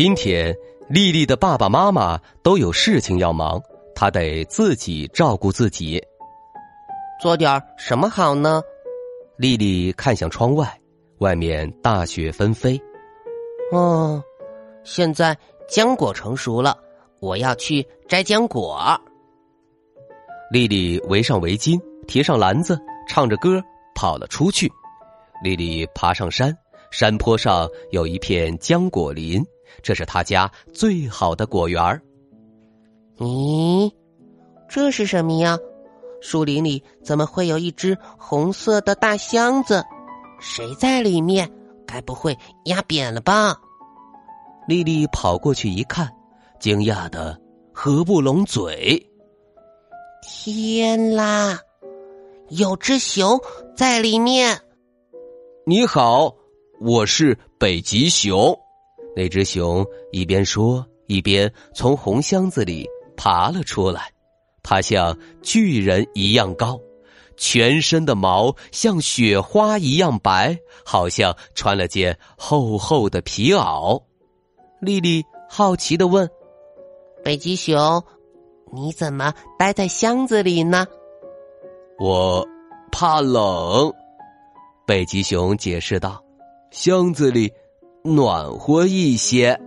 今天，丽丽的爸爸妈妈都有事情要忙，她得自己照顾自己。做点什么好呢？丽丽看向窗外，外面大雪纷飞。哦，现在浆果成熟了，我要去摘浆果。丽丽围上围巾，提上篮子，唱着歌跑了出去。丽丽爬上山，山坡上有一片浆果林。这是他家最好的果园儿。咦，这是什么呀？树林里怎么会有一只红色的大箱子？谁在里面？该不会压扁了吧？丽丽跑过去一看，惊讶的合不拢嘴。天啦，有只熊在里面！你好，我是北极熊。那只熊一边说，一边从红箱子里爬了出来。它像巨人一样高，全身的毛像雪花一样白，好像穿了件厚厚的皮袄。丽丽好奇的问：“北极熊，你怎么待在箱子里呢？”我怕冷。北极熊解释道：“箱子里。”暖和一些，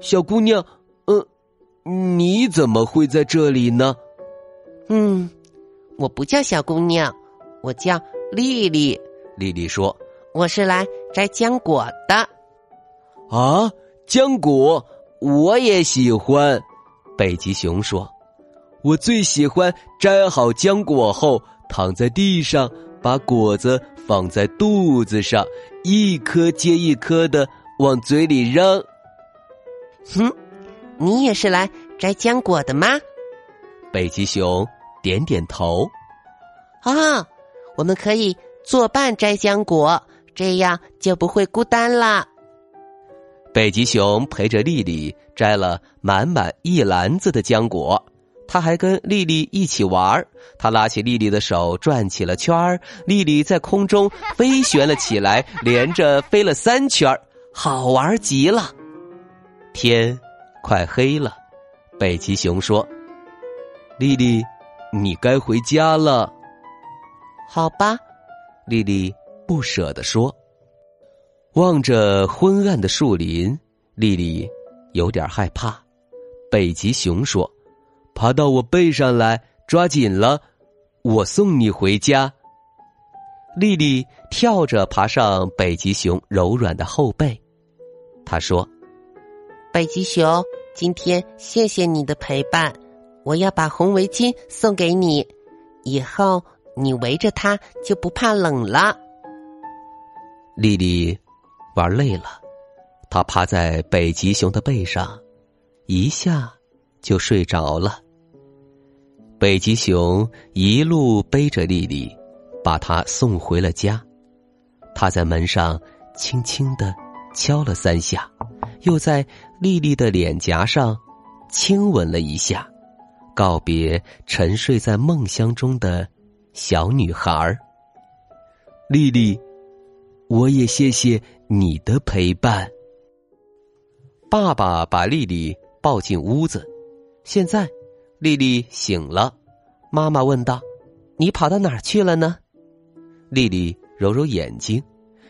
小姑娘，呃，你怎么会在这里呢？嗯，我不叫小姑娘，我叫丽丽。丽丽说：“我是来摘浆果的。”啊，浆果我也喜欢。北极熊说：“我最喜欢摘好浆果后，躺在地上，把果子。”放在肚子上，一颗接一颗的往嘴里扔。哼，你也是来摘浆果的吗？北极熊点点头。啊，我们可以作伴摘浆果，这样就不会孤单了。北极熊陪着丽丽摘了满满一篮子的浆果。他还跟丽丽一起玩他拉起丽丽的手转起了圈儿，丽丽在空中飞旋了起来，连着飞了三圈好玩极了。天快黑了，北极熊说：“丽丽，你该回家了。”好吧，丽丽不舍得说。望着昏暗的树林，丽丽有点害怕。北极熊说。爬到我背上来，抓紧了，我送你回家。丽丽跳着爬上北极熊柔软的后背，她说：“北极熊，今天谢谢你的陪伴，我要把红围巾送给你，以后你围着它就不怕冷了。”丽丽玩累了，她趴在北极熊的背上，一下。就睡着了。北极熊一路背着丽丽，把她送回了家。他在门上轻轻的敲了三下，又在丽丽的脸颊上亲吻了一下，告别沉睡在梦乡中的小女孩儿。丽丽，我也谢谢你的陪伴。爸爸把丽丽抱进屋子。现在，丽丽醒了。妈妈问道：“你跑到哪儿去了呢？”丽丽揉揉眼睛，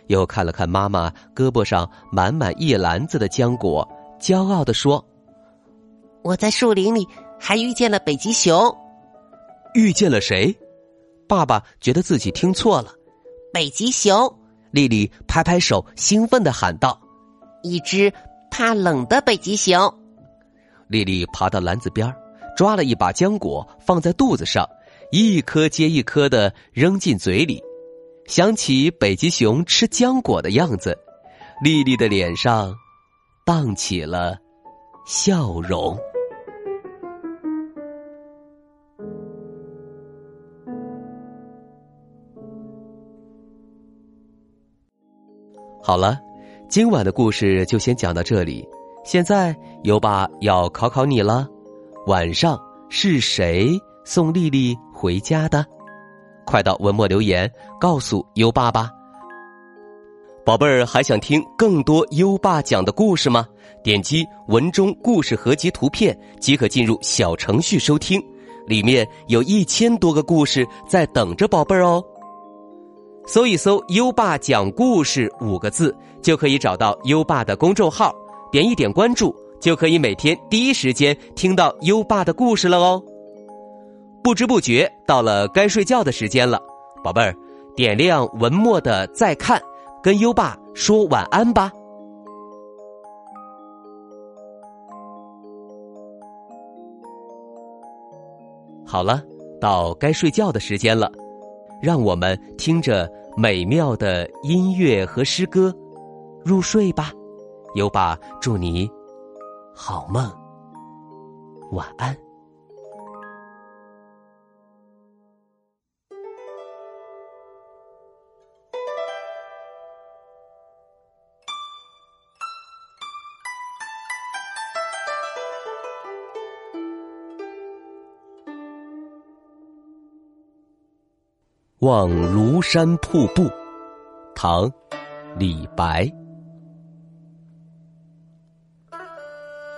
又看了看妈妈胳膊上满满一篮子的浆果，骄傲的说：“我在树林里还遇见了北极熊。”遇见了谁？爸爸觉得自己听错了。北极熊！丽丽拍拍手，兴奋的喊道：“一只怕冷的北极熊。”丽丽爬到篮子边抓了一把浆果，放在肚子上，一颗接一颗的扔进嘴里。想起北极熊吃浆果的样子，丽丽的脸上荡起了笑容。好了，今晚的故事就先讲到这里。现在优爸要考考你了：晚上是谁送丽丽回家的？快到文末留言告诉优爸吧。宝贝儿，还想听更多优爸讲的故事吗？点击文中故事合集图片即可进入小程序收听，里面有一千多个故事在等着宝贝儿哦。搜一搜“优爸讲故事”五个字，就可以找到优爸的公众号，点一点关注，就可以每天第一时间听到优爸的故事了哦。不知不觉到了该睡觉的时间了，宝贝儿，点亮文末的再看，跟优爸说晚安吧。好了，到该睡觉的时间了。让我们听着美妙的音乐和诗歌入睡吧，优爸祝你好梦，晚安。望庐山瀑布，唐·李白。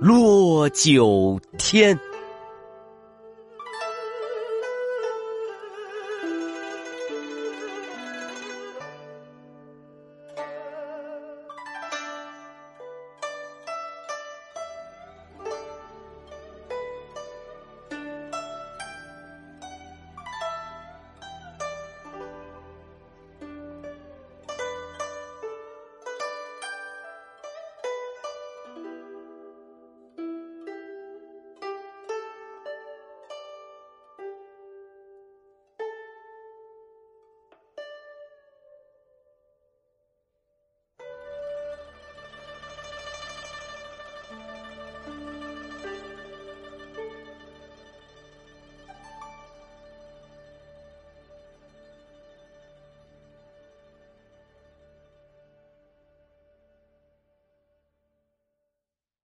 落九天。